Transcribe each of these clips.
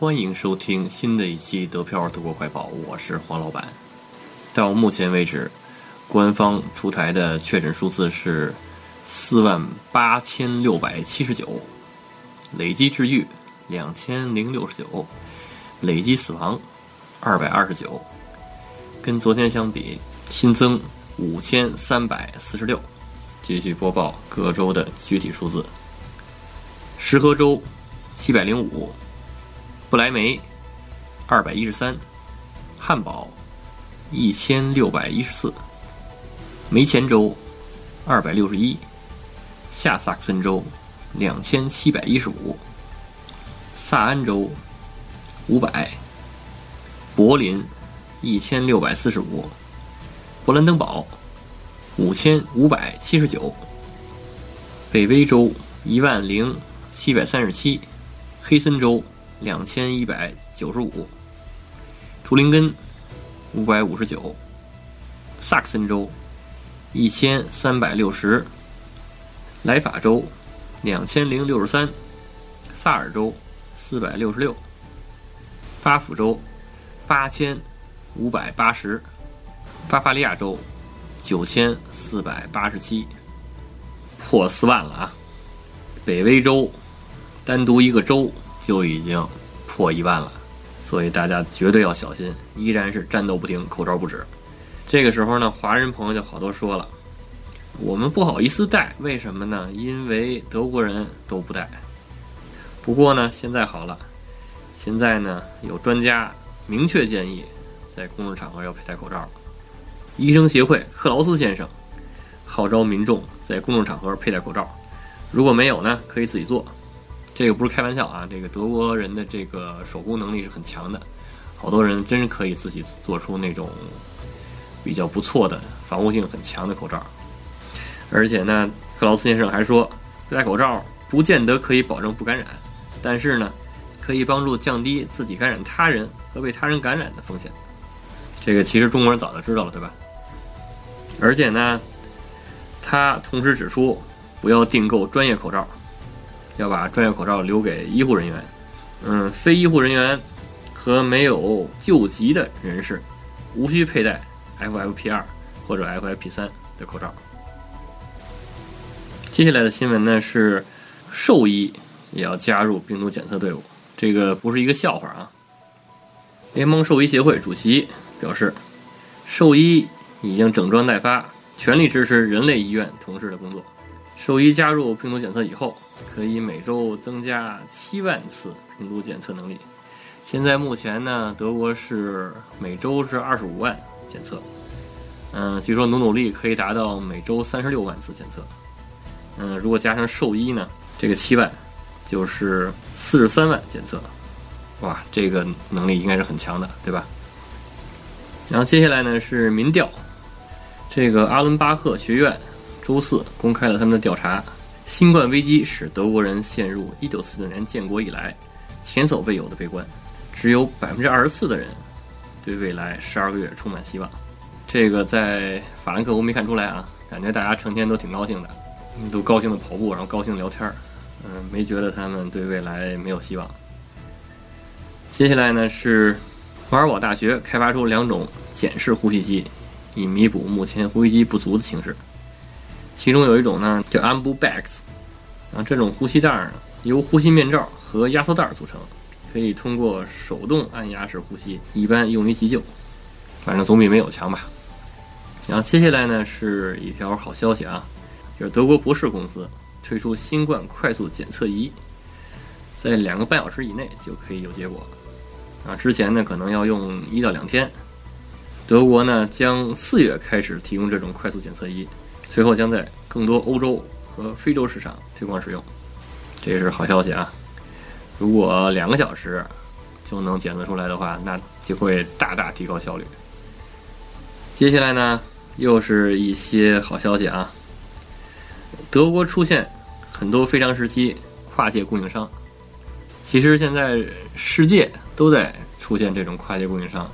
欢迎收听新的一期德票德国快报，我是黄老板。到目前为止，官方出台的确诊数字是四万八千六百七十九，累计治愈两千零六十九，累计死亡二百二十九，跟昨天相比新增五千三百四十六。继续播报各州的具体数字：石河州七百零五，不来梅二百一十三，汉堡一千六百一十四，梅前州二百六十一，下萨克森州两千七百一十五，萨安州五百，柏林一千六百四十五，勃兰登堡。五千五百七十九，北威州一万零七百三十七，黑森州两千一百九十五，图林根五百五十九，萨克森州一千三百六十，莱法州两千零六十三，萨尔州四百六十六，巴甫州八千五百八十，巴伐利亚州。九千四百八十七，破四万了啊！北威州单独一个州就已经破一万了，所以大家绝对要小心，依然是战斗不停，口罩不止。这个时候呢，华人朋友就好多说了，我们不好意思戴，为什么呢？因为德国人都不戴。不过呢，现在好了，现在呢有专家明确建议，在公众场合要佩戴口罩了。医生协会克劳斯先生号召民众在公众场合佩戴口罩，如果没有呢，可以自己做。这个不是开玩笑啊，这个德国人的这个手工能力是很强的，好多人真是可以自己做出那种比较不错的防护性很强的口罩。而且呢，克劳斯先生还说，戴口罩不见得可以保证不感染，但是呢，可以帮助降低自己感染他人和被他人感染的风险。这个其实中国人早就知道了，对吧？而且呢，他同时指出，不要订购专业口罩，要把专业口罩留给医护人员。嗯，非医护人员和没有救急的人士，无需佩戴 FFP2 或者 FFP3 的口罩。接下来的新闻呢是，兽医也要加入病毒检测队伍，这个不是一个笑话啊。联盟兽医协会主席表示，兽医。已经整装待发，全力支持人类医院同事的工作。兽医加入病毒检测以后，可以每周增加七万次病毒检测能力。现在目前呢，德国是每周是二十五万检测。嗯，据说努努力可以达到每周三十六万次检测。嗯，如果加上兽医呢，这个七万就是四十三万检测。哇，这个能力应该是很强的，对吧？然后接下来呢是民调。这个阿伦巴赫学院周四公开了他们的调查：新冠危机使德国人陷入1946年建国以来前所未有的悲观，只有百分之二十四的人对未来十二个月充满希望。这个在法兰克福没看出来啊，感觉大家成天都挺高兴的，都高兴的跑步，然后高兴的聊天儿，嗯，没觉得他们对未来没有希望。接下来呢是瓦尔堡大学开发出两种简式呼吸机。以弥补目前呼吸机不足的形式，其中有一种呢叫 Ambu Bags，然后这种呼吸袋呢由呼吸面罩和压缩袋组成，可以通过手动按压式呼吸，一般用于急救，反正总比没有强吧。然后接下来呢是一条好消息啊，就是德国博士公司推出新冠快速检测仪，在两个半小时以内就可以有结果，啊，之前呢可能要用一到两天。德国呢将四月开始提供这种快速检测仪，随后将在更多欧洲和非洲市场推广使用。这是好消息啊！如果两个小时就能检测出来的话，那就会大大提高效率。接下来呢，又是一些好消息啊！德国出现很多非常时期跨界供应商，其实现在世界都在出现这种跨界供应商。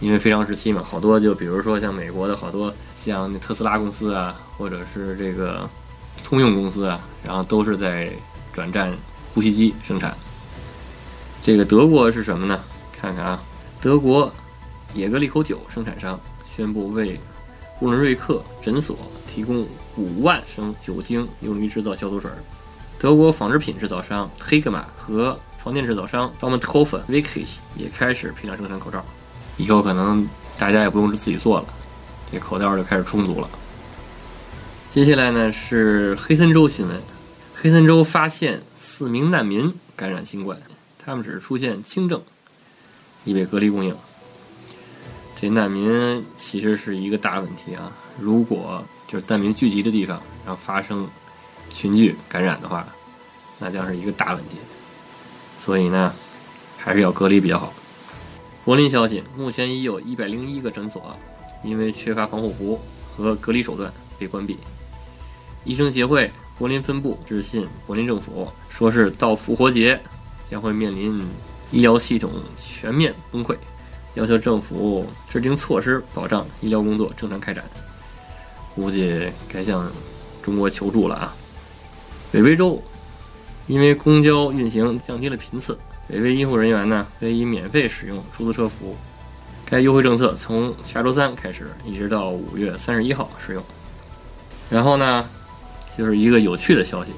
因为非常时期嘛，好多就比如说像美国的好多像特斯拉公司啊，或者是这个通用公司啊，然后都是在转战呼吸机生产。这个德国是什么呢？看看啊，德国野格利口酒生产商宣布为布伦瑞克诊所提供五万升酒精，用于制造消毒水。德国纺织品制造商黑格玛和床垫制造商 d o m e t o f e Vicky 也开始批量生产口罩，以后可能大家也不用自己做了，这口罩就开始充足了。接下来呢是黑森州新闻，黑森州发现四名难民感染新冠，他们只是出现轻症，已被隔离供应。这难民其实是一个大问题啊！如果就是难民聚集的地方，然后发生群聚感染的话，那将是一个大问题。所以呢，还是要隔离比较好。柏林消息，目前已有一百零一个诊所因为缺乏防护服和隔离手段被关闭。医生协会柏林分部致信柏林政府，说是到复活节将会面临医疗系统全面崩溃。要求政府制定措施，保障医疗工作正常开展。估计该向中国求助了啊！北威州因为公交运行降低了频次，北威医护人员呢可以免费使用出租车服务。该优惠政策从下周三开始，一直到五月三十一号使用。然后呢，就是一个有趣的消息，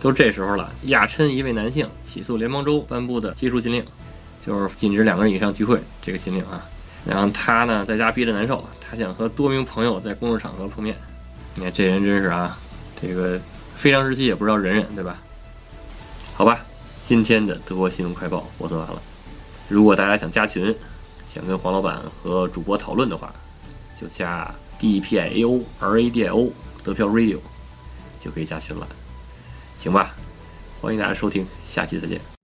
都这时候了，亚琛一位男性起诉联邦州颁布的接触禁令。就是禁止两个人以上聚会这个禁令啊，然后他呢在家憋着难受，他想和多名朋友在公众场合碰面。你看这人真是啊，这个非常时期也不知道忍忍，对吧？好吧，今天的德国新闻快报我做完了。如果大家想加群，想跟黄老板和主播讨论的话，就加 D P I A O R A D I O 德票 Radio 就可以加群了，行吧？欢迎大家收听，下期再见。